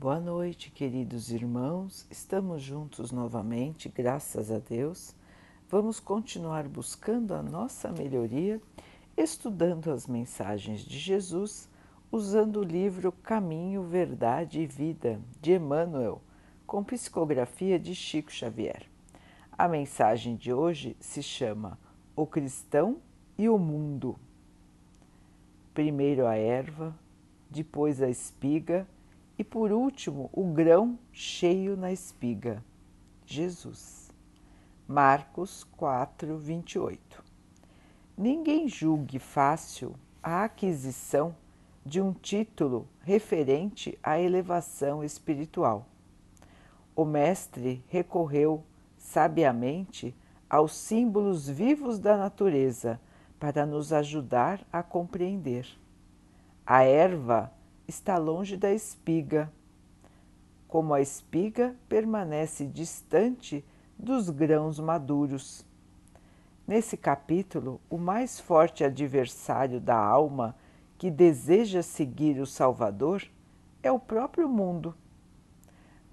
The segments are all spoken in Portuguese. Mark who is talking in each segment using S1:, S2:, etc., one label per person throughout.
S1: Boa noite, queridos irmãos. Estamos juntos novamente, graças a Deus. Vamos continuar buscando a nossa melhoria, estudando as mensagens de Jesus, usando o livro Caminho, Verdade e Vida de Emmanuel, com psicografia de Chico Xavier. A mensagem de hoje se chama O Cristão e o Mundo. Primeiro a erva, depois a espiga e por último, o grão cheio na espiga. Jesus. Marcos 4, 28. Ninguém julgue fácil a aquisição de um título referente à elevação espiritual. O Mestre recorreu sabiamente aos símbolos vivos da natureza para nos ajudar a compreender. A erva está longe da espiga, como a espiga permanece distante dos grãos maduros. Nesse capítulo, o mais forte adversário da alma que deseja seguir o Salvador é o próprio mundo.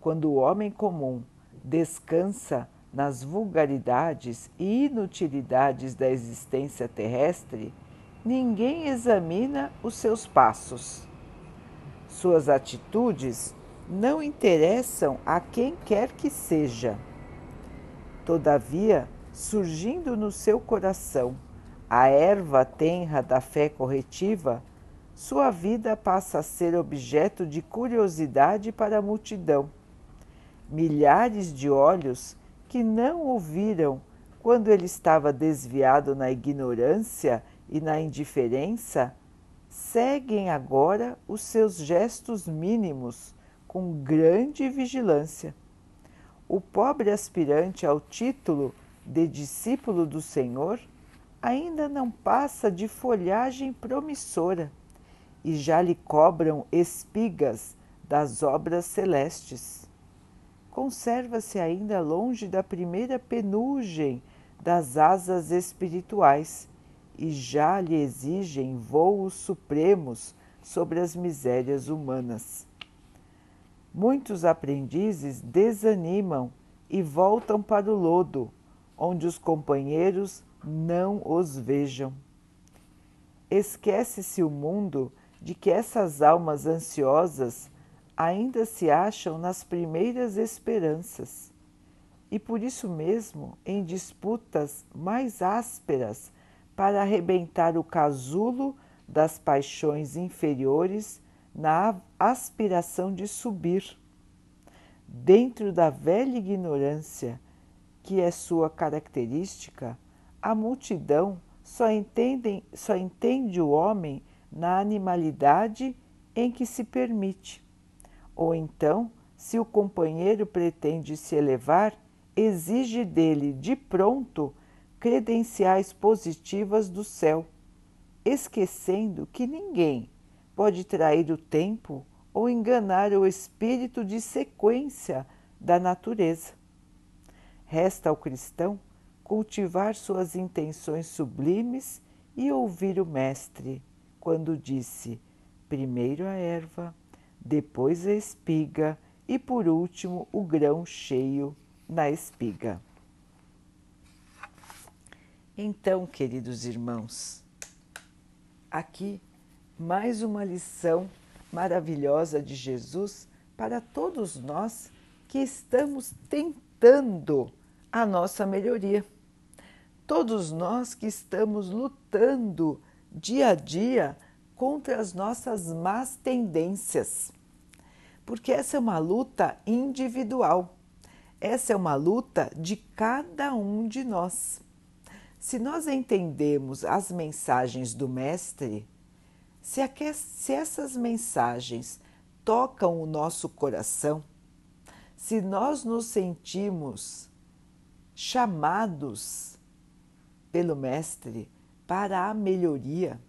S1: Quando o homem comum descansa nas vulgaridades e inutilidades da existência terrestre, ninguém examina os seus passos suas atitudes não interessam a quem quer que seja. Todavia, surgindo no seu coração a erva tenra da fé corretiva, sua vida passa a ser objeto de curiosidade para a multidão. Milhares de olhos que não ouviram quando ele estava desviado na ignorância e na indiferença seguem agora os seus gestos mínimos com grande vigilância. O pobre aspirante ao título de discípulo do Senhor ainda não passa de folhagem promissora e já lhe cobram espigas das obras celestes. Conserva-se ainda longe da primeira penugem das asas espirituais e já lhe exigem voos supremos sobre as misérias humanas. Muitos aprendizes desanimam e voltam para o lodo, onde os companheiros não os vejam. Esquece-se o mundo de que essas almas ansiosas ainda se acham nas primeiras esperanças e por isso mesmo em disputas mais ásperas para arrebentar o casulo das paixões inferiores na aspiração de subir. Dentro da velha ignorância, que é sua característica, a multidão só, entende só entende o homem na animalidade em que se permite. Ou então, se o companheiro pretende se elevar, exige dele de pronto credenciais positivas do céu, esquecendo que ninguém pode trair o tempo ou enganar o espírito de sequência da natureza. Resta ao cristão cultivar suas intenções sublimes e ouvir o Mestre quando disse: primeiro a erva, depois a espiga e por último o grão cheio na espiga. Então, queridos irmãos, aqui mais uma lição maravilhosa de Jesus para todos nós que estamos tentando a nossa melhoria. Todos nós que estamos lutando dia a dia contra as nossas más tendências. Porque essa é uma luta individual. Essa é uma luta de cada um de nós. Se nós entendemos as mensagens do Mestre, se, se essas mensagens tocam o nosso coração, se nós nos sentimos chamados pelo Mestre para a melhoria,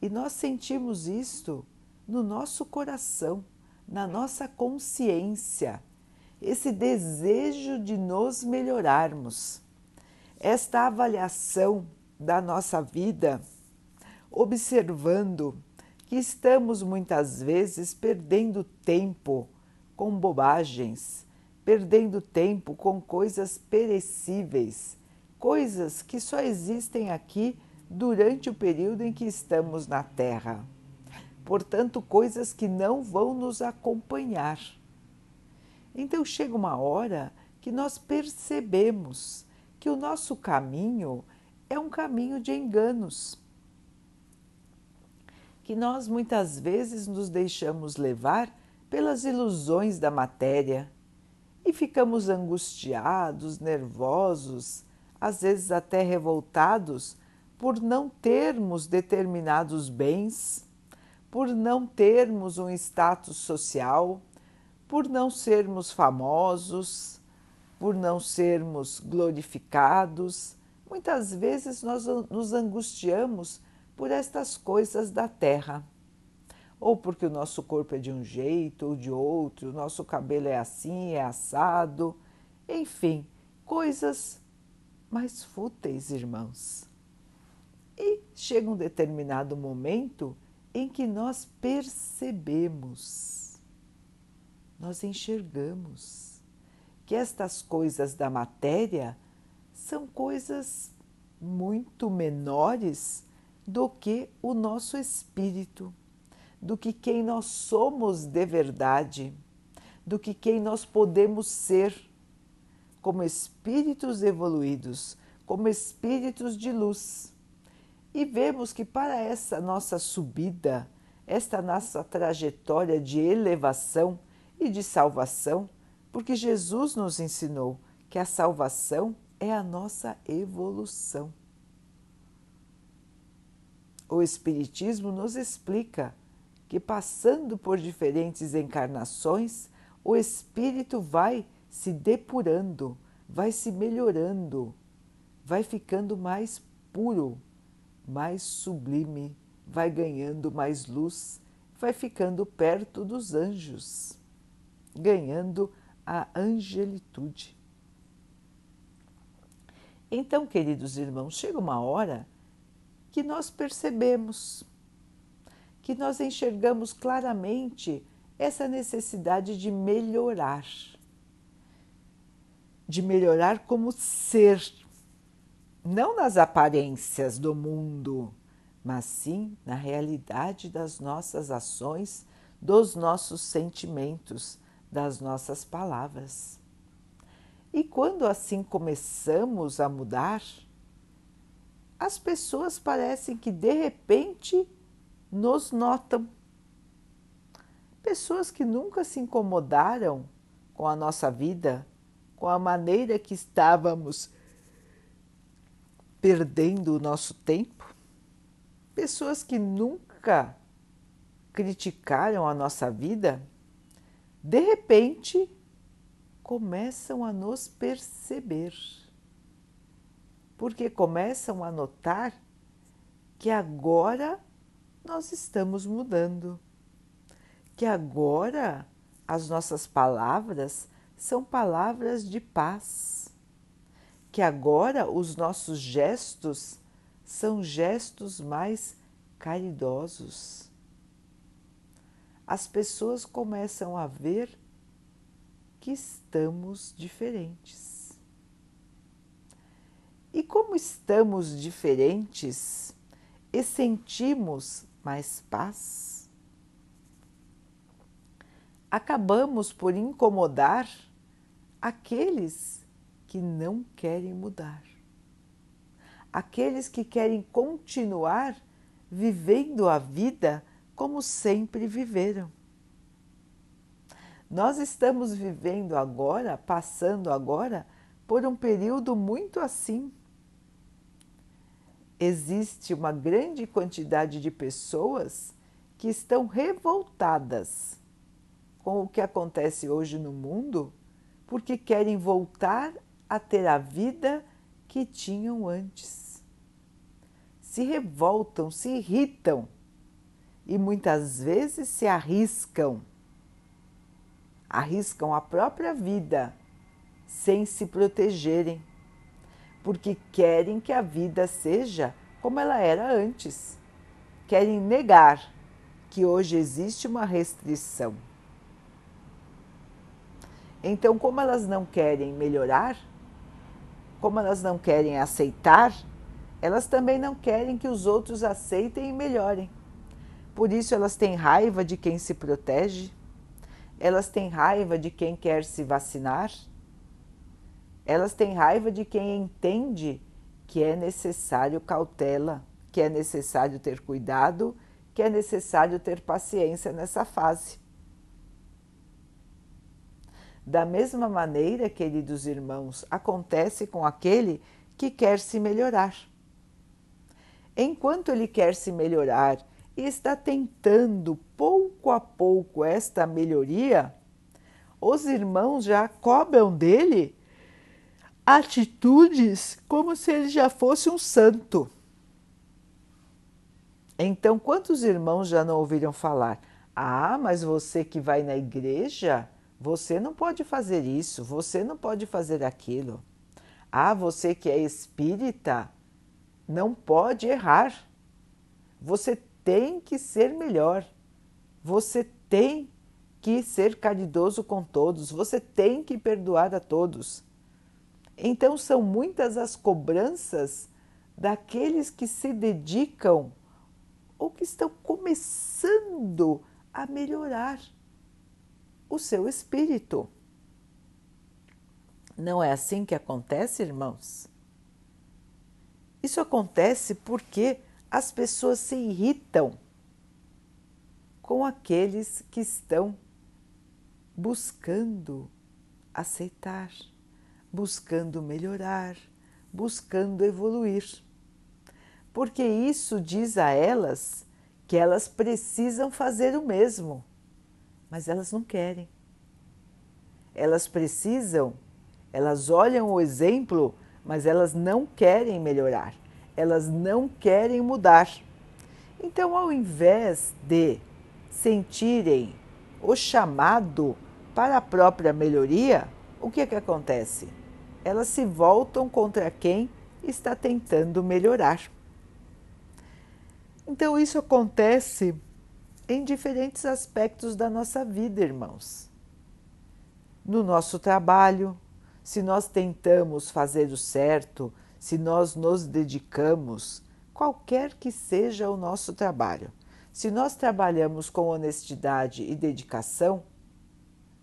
S1: e nós sentimos isto no nosso coração, na nossa consciência, esse desejo de nos melhorarmos esta avaliação da nossa vida, observando que estamos muitas vezes perdendo tempo com bobagens, perdendo tempo com coisas perecíveis, coisas que só existem aqui durante o período em que estamos na Terra. Portanto, coisas que não vão nos acompanhar. Então chega uma hora que nós percebemos que o nosso caminho é um caminho de enganos. Que nós muitas vezes nos deixamos levar pelas ilusões da matéria e ficamos angustiados, nervosos, às vezes até revoltados por não termos determinados bens, por não termos um status social, por não sermos famosos, por não sermos glorificados. Muitas vezes nós nos angustiamos por estas coisas da terra. Ou porque o nosso corpo é de um jeito ou de outro, o nosso cabelo é assim, é assado, enfim, coisas mais fúteis, irmãos. E chega um determinado momento em que nós percebemos, nós enxergamos que estas coisas da matéria são coisas muito menores do que o nosso espírito, do que quem nós somos de verdade, do que quem nós podemos ser como espíritos evoluídos, como espíritos de luz. E vemos que para essa nossa subida, esta nossa trajetória de elevação e de salvação, porque Jesus nos ensinou que a salvação é a nossa evolução. O Espiritismo nos explica que, passando por diferentes encarnações, o espírito vai se depurando, vai se melhorando, vai ficando mais puro, mais sublime, vai ganhando mais luz, vai ficando perto dos anjos, ganhando a angelitude. Então, queridos irmãos, chega uma hora que nós percebemos, que nós enxergamos claramente essa necessidade de melhorar, de melhorar como ser, não nas aparências do mundo, mas sim na realidade das nossas ações, dos nossos sentimentos, das nossas palavras. E quando assim começamos a mudar, as pessoas parecem que de repente nos notam. Pessoas que nunca se incomodaram com a nossa vida, com a maneira que estávamos perdendo o nosso tempo, pessoas que nunca criticaram a nossa vida, de repente começam a nos perceber, porque começam a notar que agora nós estamos mudando, que agora as nossas palavras são palavras de paz, que agora os nossos gestos são gestos mais caridosos. As pessoas começam a ver que estamos diferentes. E como estamos diferentes e sentimos mais paz, acabamos por incomodar aqueles que não querem mudar, aqueles que querem continuar vivendo a vida como sempre viveram. Nós estamos vivendo agora, passando agora, por um período muito assim. Existe uma grande quantidade de pessoas que estão revoltadas com o que acontece hoje no mundo, porque querem voltar a ter a vida que tinham antes. Se revoltam, se irritam e muitas vezes se arriscam arriscam a própria vida sem se protegerem, porque querem que a vida seja como ela era antes. Querem negar que hoje existe uma restrição. Então, como elas não querem melhorar, como elas não querem aceitar, elas também não querem que os outros aceitem e melhorem. Por isso, elas têm raiva de quem se protege, elas têm raiva de quem quer se vacinar, elas têm raiva de quem entende que é necessário cautela, que é necessário ter cuidado, que é necessário ter paciência nessa fase. Da mesma maneira, queridos irmãos, acontece com aquele que quer se melhorar. Enquanto ele quer se melhorar e está tentando pouco a pouco esta melhoria, os irmãos já cobram dele atitudes como se ele já fosse um santo. Então, quantos irmãos já não ouviram falar? Ah, mas você que vai na igreja, você não pode fazer isso, você não pode fazer aquilo. Ah, você que é espírita, não pode errar. Você tem que ser melhor. Você tem que ser caridoso com todos. Você tem que perdoar a todos. Então, são muitas as cobranças daqueles que se dedicam ou que estão começando a melhorar o seu espírito. Não é assim que acontece, irmãos? Isso acontece porque as pessoas se irritam com aqueles que estão buscando aceitar, buscando melhorar, buscando evoluir. Porque isso diz a elas que elas precisam fazer o mesmo mas elas não querem. Elas precisam, elas olham o exemplo, mas elas não querem melhorar, elas não querem mudar. Então, ao invés de sentirem o chamado para a própria melhoria, o que, é que acontece? Elas se voltam contra quem está tentando melhorar. Então, isso acontece em diferentes aspectos da nossa vida, irmãos. No nosso trabalho, se nós tentamos fazer o certo, se nós nos dedicamos, qualquer que seja o nosso trabalho, se nós trabalhamos com honestidade e dedicação,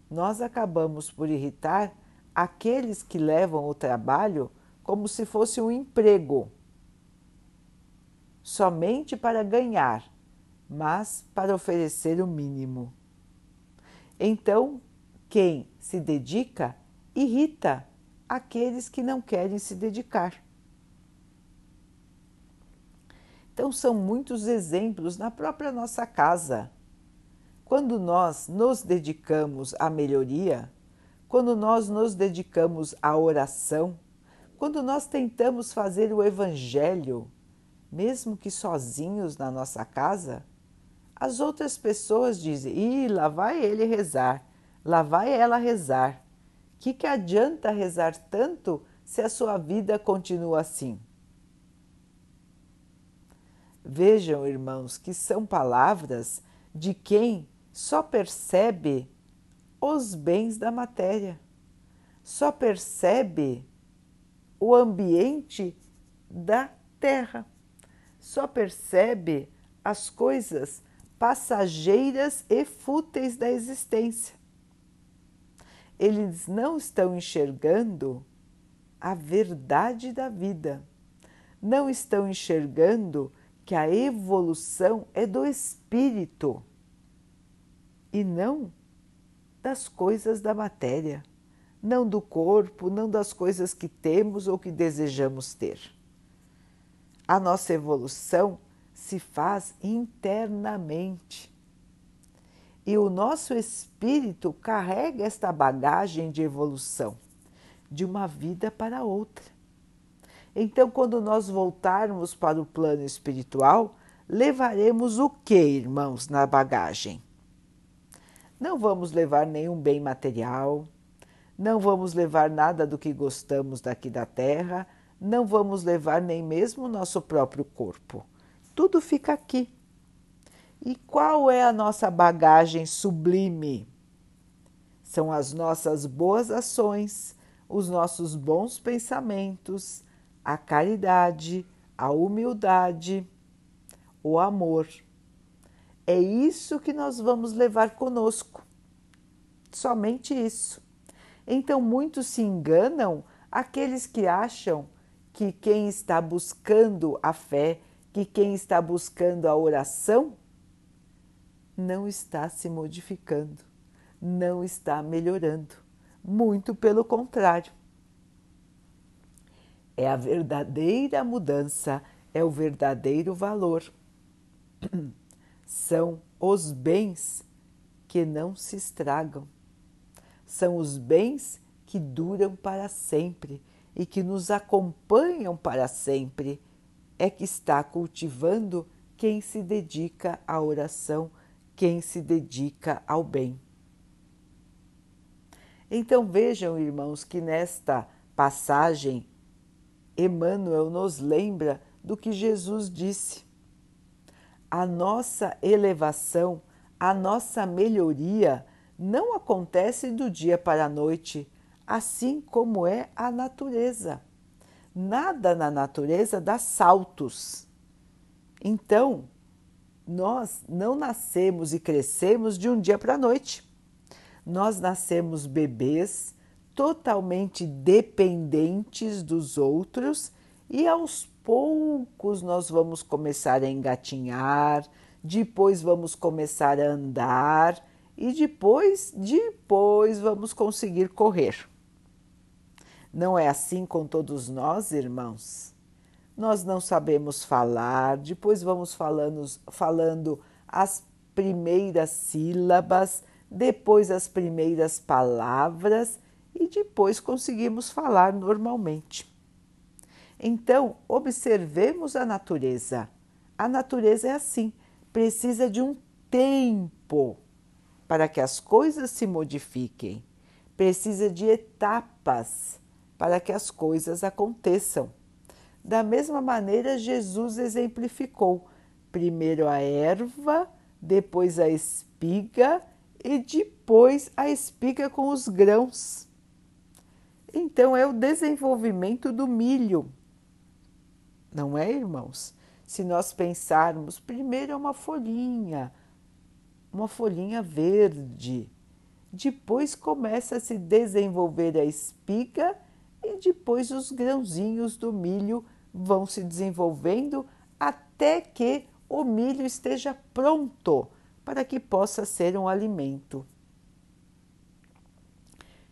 S1: nós acabamos por irritar aqueles que levam o trabalho como se fosse um emprego, somente para ganhar mas para oferecer o mínimo. Então, quem se dedica irrita aqueles que não querem se dedicar. Então, são muitos exemplos na própria nossa casa. Quando nós nos dedicamos à melhoria, quando nós nos dedicamos à oração, quando nós tentamos fazer o Evangelho, mesmo que sozinhos na nossa casa, as outras pessoas dizem: Ih, lá vai ele rezar, lá vai ela rezar. Que que adianta rezar tanto se a sua vida continua assim? Vejam, irmãos, que são palavras de quem só percebe os bens da matéria, só percebe o ambiente da terra, só percebe as coisas passageiras e fúteis da existência. Eles não estão enxergando a verdade da vida, não estão enxergando que a evolução é do espírito e não das coisas da matéria, não do corpo, não das coisas que temos ou que desejamos ter. A nossa evolução se faz internamente. E o nosso espírito carrega esta bagagem de evolução de uma vida para outra. Então, quando nós voltarmos para o plano espiritual, levaremos o que, irmãos, na bagagem? Não vamos levar nenhum bem material, não vamos levar nada do que gostamos daqui da terra, não vamos levar nem mesmo o nosso próprio corpo tudo fica aqui. E qual é a nossa bagagem sublime? São as nossas boas ações, os nossos bons pensamentos, a caridade, a humildade, o amor. É isso que nós vamos levar conosco. Somente isso. Então, muitos se enganam aqueles que acham que quem está buscando a fé, que quem está buscando a oração, não está se modificando, não está melhorando. Muito pelo contrário. É a verdadeira mudança, é o verdadeiro valor. São os bens que não se estragam. São os bens que duram para sempre e que nos acompanham para sempre. É que está cultivando quem se dedica à oração, quem se dedica ao bem. Então vejam, irmãos, que nesta passagem Emmanuel nos lembra do que Jesus disse. A nossa elevação, a nossa melhoria não acontece do dia para a noite, assim como é a natureza. Nada na natureza dá saltos. Então, nós não nascemos e crescemos de um dia para a noite. Nós nascemos bebês totalmente dependentes dos outros e aos poucos nós vamos começar a engatinhar, depois vamos começar a andar e depois, depois vamos conseguir correr. Não é assim com todos nós, irmãos? Nós não sabemos falar, depois vamos falando, falando as primeiras sílabas, depois as primeiras palavras e depois conseguimos falar normalmente. Então, observemos a natureza. A natureza é assim, precisa de um tempo para que as coisas se modifiquem, precisa de etapas para que as coisas aconteçam. Da mesma maneira, Jesus exemplificou: primeiro a erva, depois a espiga e depois a espiga com os grãos. Então, é o desenvolvimento do milho, não é, irmãos? Se nós pensarmos, primeiro é uma folhinha, uma folhinha verde, depois começa a se desenvolver a espiga e depois os grãozinhos do milho vão se desenvolvendo até que o milho esteja pronto para que possa ser um alimento.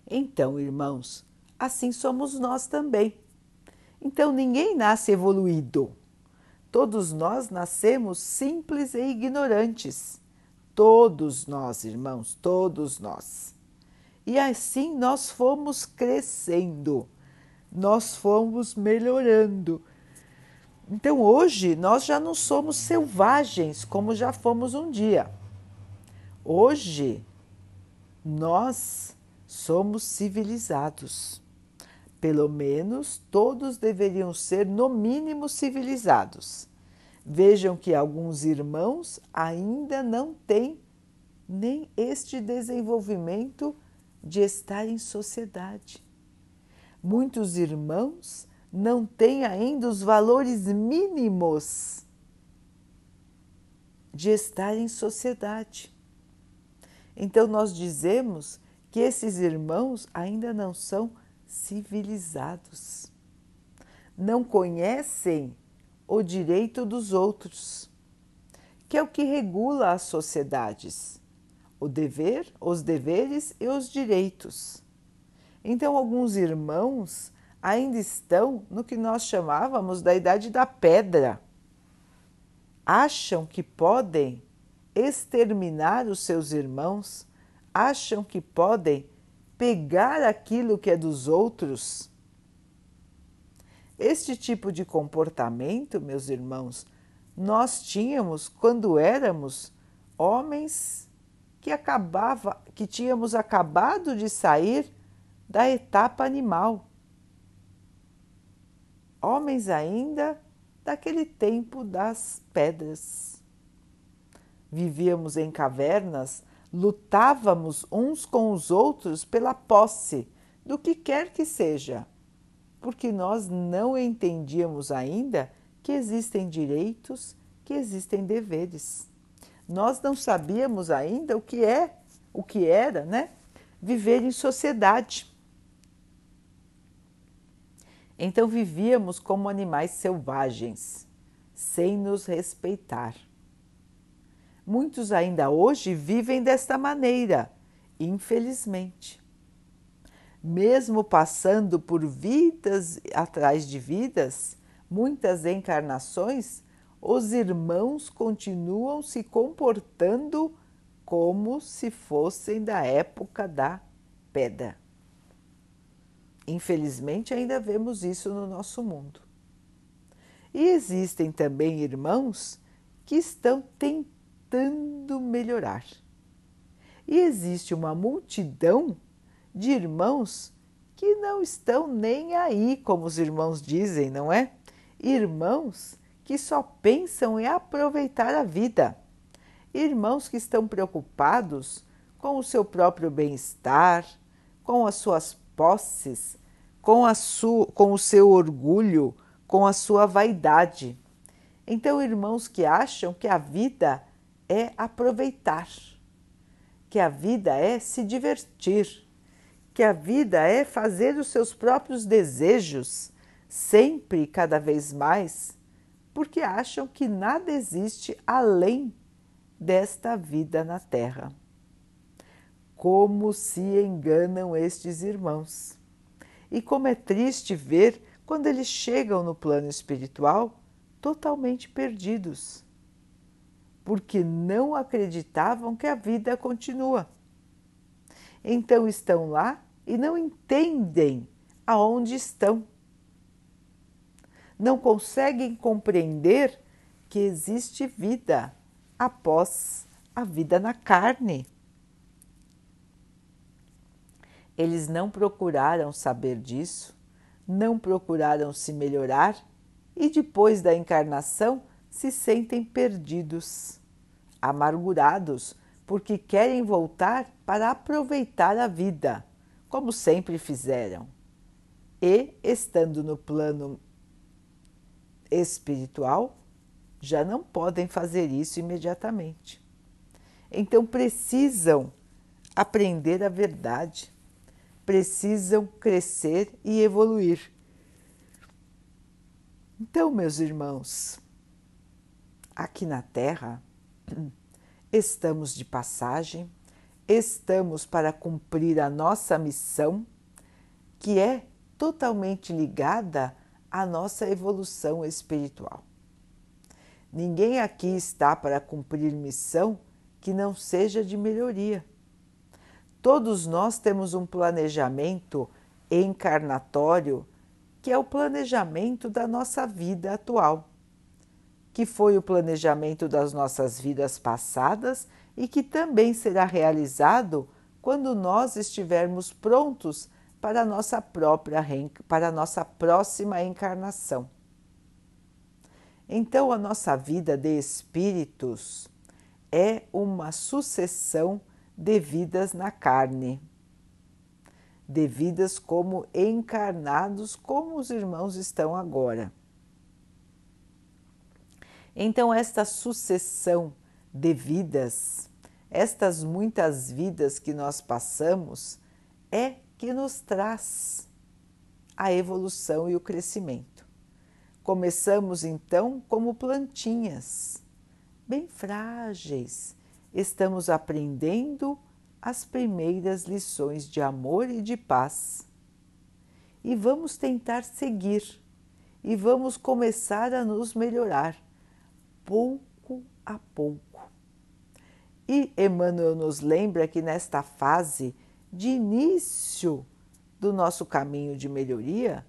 S1: Então, irmãos, assim somos nós também. Então, ninguém nasce evoluído. Todos nós nascemos simples e ignorantes. Todos nós, irmãos, todos nós. E assim nós fomos crescendo nós fomos melhorando. Então hoje nós já não somos selvagens como já fomos um dia. Hoje nós somos civilizados. Pelo menos todos deveriam ser, no mínimo, civilizados. Vejam que alguns irmãos ainda não têm nem este desenvolvimento de estar em sociedade. Muitos irmãos não têm ainda os valores mínimos de estar em sociedade. Então, nós dizemos que esses irmãos ainda não são civilizados, não conhecem o direito dos outros, que é o que regula as sociedades: o dever, os deveres e os direitos. Então, alguns irmãos ainda estão no que nós chamávamos da idade da pedra. Acham que podem exterminar os seus irmãos, acham que podem pegar aquilo que é dos outros. Este tipo de comportamento, meus irmãos, nós tínhamos quando éramos homens que acabava, que tínhamos acabado de sair da etapa animal. Homens ainda daquele tempo das pedras. vivíamos em cavernas, lutávamos uns com os outros pela posse do que quer que seja, porque nós não entendíamos ainda que existem direitos, que existem deveres. Nós não sabíamos ainda o que é, o que era, né? Viver em sociedade. Então vivíamos como animais selvagens, sem nos respeitar. Muitos ainda hoje vivem desta maneira, infelizmente. Mesmo passando por vidas atrás de vidas, muitas encarnações, os irmãos continuam se comportando como se fossem da época da pedra. Infelizmente, ainda vemos isso no nosso mundo. E existem também irmãos que estão tentando melhorar. E existe uma multidão de irmãos que não estão nem aí, como os irmãos dizem, não é? Irmãos que só pensam em aproveitar a vida. Irmãos que estão preocupados com o seu próprio bem-estar, com as suas posses, com, a sua, com o seu orgulho, com a sua vaidade. Então, irmãos que acham que a vida é aproveitar, que a vida é se divertir, que a vida é fazer os seus próprios desejos, sempre cada vez mais, porque acham que nada existe além desta vida na Terra. Como se enganam estes irmãos. E como é triste ver quando eles chegam no plano espiritual totalmente perdidos, porque não acreditavam que a vida continua. Então estão lá e não entendem aonde estão não conseguem compreender que existe vida após a vida na carne. Eles não procuraram saber disso, não procuraram se melhorar e depois da encarnação se sentem perdidos, amargurados, porque querem voltar para aproveitar a vida, como sempre fizeram. E, estando no plano espiritual já não podem fazer isso imediatamente. Então precisam aprender a verdade, precisam crescer e evoluir. Então, meus irmãos, aqui na Terra, estamos de passagem, estamos para cumprir a nossa missão, que é totalmente ligada a nossa evolução espiritual. Ninguém aqui está para cumprir missão que não seja de melhoria. Todos nós temos um planejamento encarnatório que é o planejamento da nossa vida atual, que foi o planejamento das nossas vidas passadas e que também será realizado quando nós estivermos prontos para a nossa própria para a nossa próxima encarnação. Então a nossa vida de espíritos é uma sucessão de vidas na carne, de vidas como encarnados, como os irmãos estão agora. Então, esta sucessão de vidas, estas muitas vidas que nós passamos, é que nos traz a evolução e o crescimento. Começamos então como plantinhas, bem frágeis, estamos aprendendo as primeiras lições de amor e de paz. E vamos tentar seguir e vamos começar a nos melhorar, pouco a pouco. E Emmanuel nos lembra que nesta fase de início do nosso caminho de melhoria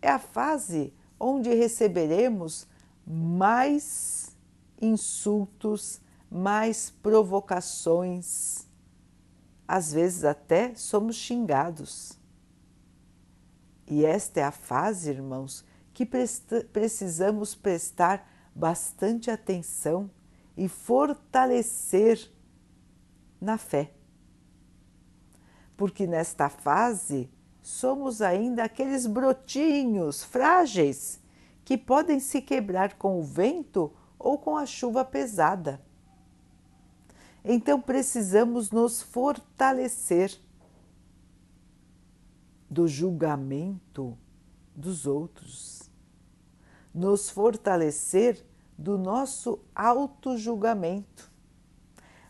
S1: é a fase onde receberemos mais insultos, mais provocações. Às vezes até somos xingados. E esta é a fase, irmãos, que precisamos prestar bastante atenção e fortalecer na fé. Porque nesta fase somos ainda aqueles brotinhos frágeis que podem se quebrar com o vento ou com a chuva pesada. Então precisamos nos fortalecer do julgamento dos outros, nos fortalecer do nosso auto-julgamento.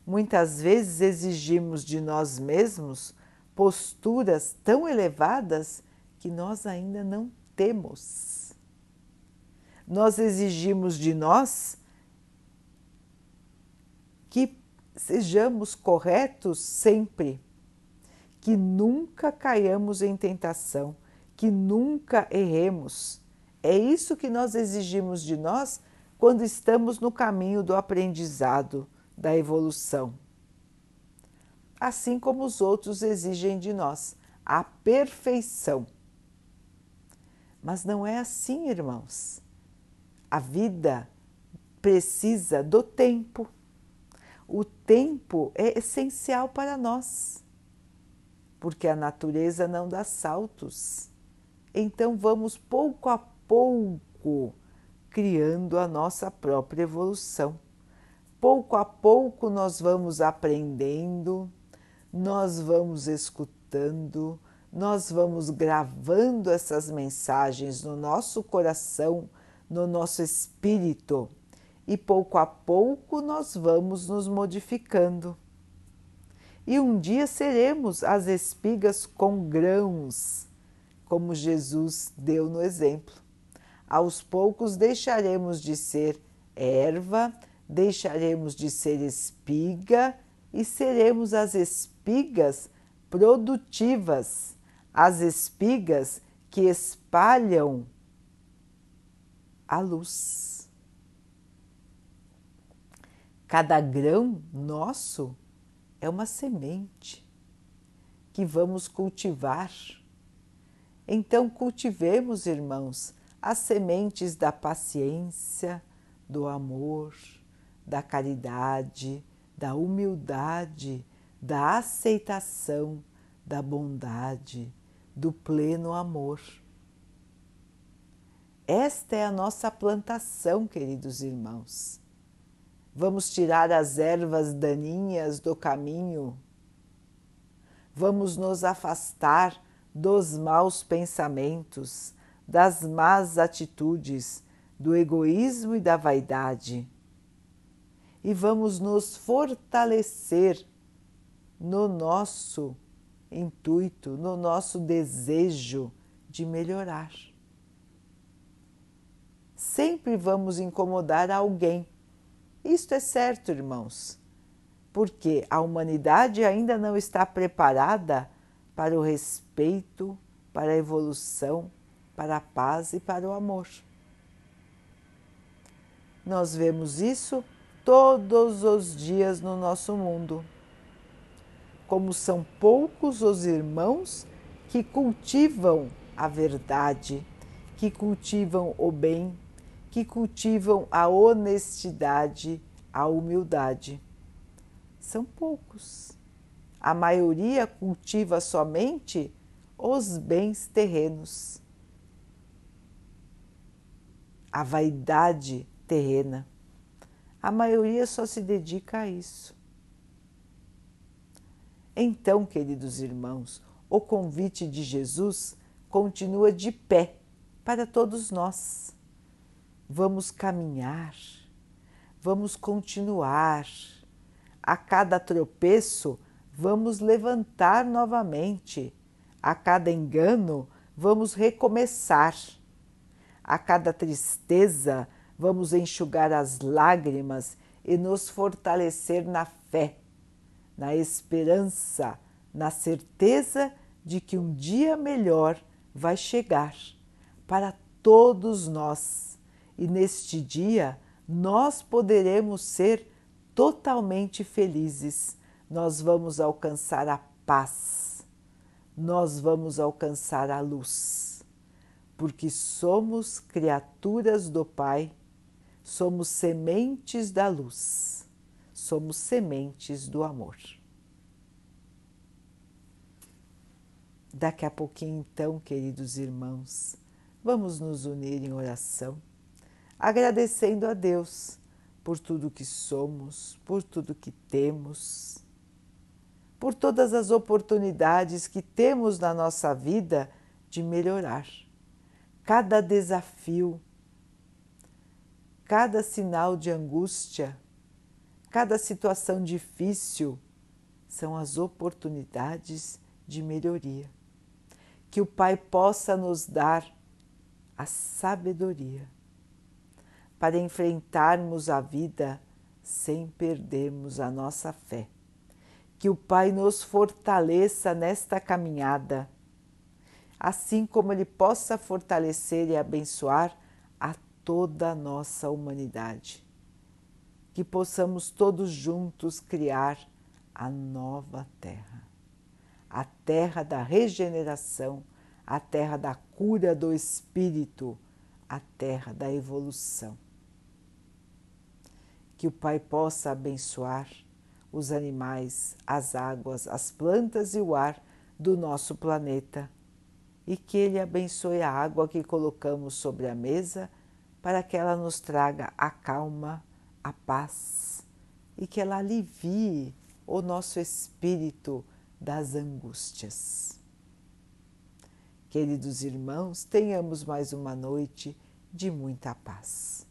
S1: Muitas vezes exigimos de nós mesmos posturas tão elevadas que nós ainda não temos. Nós exigimos de nós que sejamos corretos sempre, que nunca caiamos em tentação, que nunca erremos. É isso que nós exigimos de nós quando estamos no caminho do aprendizado, da evolução. Assim como os outros exigem de nós a perfeição. Mas não é assim, irmãos. A vida precisa do tempo. O tempo é essencial para nós, porque a natureza não dá saltos. Então vamos pouco a pouco criando a nossa própria evolução. Pouco a pouco nós vamos aprendendo, nós vamos escutando, nós vamos gravando essas mensagens no nosso coração, no nosso espírito e pouco a pouco nós vamos nos modificando. E um dia seremos as espigas com grãos, como Jesus deu no exemplo aos poucos deixaremos de ser erva, deixaremos de ser espiga e seremos as espigas produtivas, as espigas que espalham a luz. Cada grão nosso é uma semente que vamos cultivar. Então, cultivemos, irmãos, as sementes da paciência, do amor, da caridade, da humildade, da aceitação, da bondade, do pleno amor. Esta é a nossa plantação, queridos irmãos. Vamos tirar as ervas daninhas do caminho. Vamos nos afastar dos maus pensamentos, das más atitudes, do egoísmo e da vaidade. E vamos nos fortalecer no nosso intuito, no nosso desejo de melhorar. Sempre vamos incomodar alguém. Isto é certo, irmãos, porque a humanidade ainda não está preparada para o respeito, para a evolução para a paz e para o amor. Nós vemos isso todos os dias no nosso mundo. Como são poucos os irmãos que cultivam a verdade, que cultivam o bem, que cultivam a honestidade, a humildade. São poucos. A maioria cultiva somente os bens terrenos a vaidade terrena. A maioria só se dedica a isso. Então, queridos irmãos, o convite de Jesus continua de pé para todos nós. Vamos caminhar, vamos continuar. A cada tropeço, vamos levantar novamente. A cada engano, vamos recomeçar a cada tristeza, vamos enxugar as lágrimas e nos fortalecer na fé, na esperança, na certeza de que um dia melhor vai chegar para todos nós. E neste dia nós poderemos ser totalmente felizes. Nós vamos alcançar a paz, nós vamos alcançar a luz porque somos criaturas do Pai, somos sementes da luz. somos sementes do amor. Daqui a pouquinho, então, queridos irmãos, vamos nos unir em oração, agradecendo a Deus por tudo que somos, por tudo que temos, por todas as oportunidades que temos na nossa vida de melhorar. Cada desafio, cada sinal de angústia, cada situação difícil são as oportunidades de melhoria. Que o Pai possa nos dar a sabedoria para enfrentarmos a vida sem perdermos a nossa fé. Que o Pai nos fortaleça nesta caminhada, assim como Ele possa fortalecer e abençoar a toda a nossa humanidade. Que possamos todos juntos criar a nova terra, a terra da regeneração, a terra da cura do espírito, a terra da evolução que o Pai possa abençoar os animais, as águas, as plantas e o ar do nosso planeta e que Ele abençoe a água que colocamos sobre a mesa para que ela nos traga a calma, a paz e que ela alivie o nosso espírito das angústias. Queridos irmãos, tenhamos mais uma noite de muita paz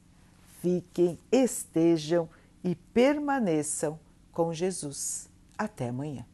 S1: fiquem, estejam e permaneçam com Jesus. Até amanhã.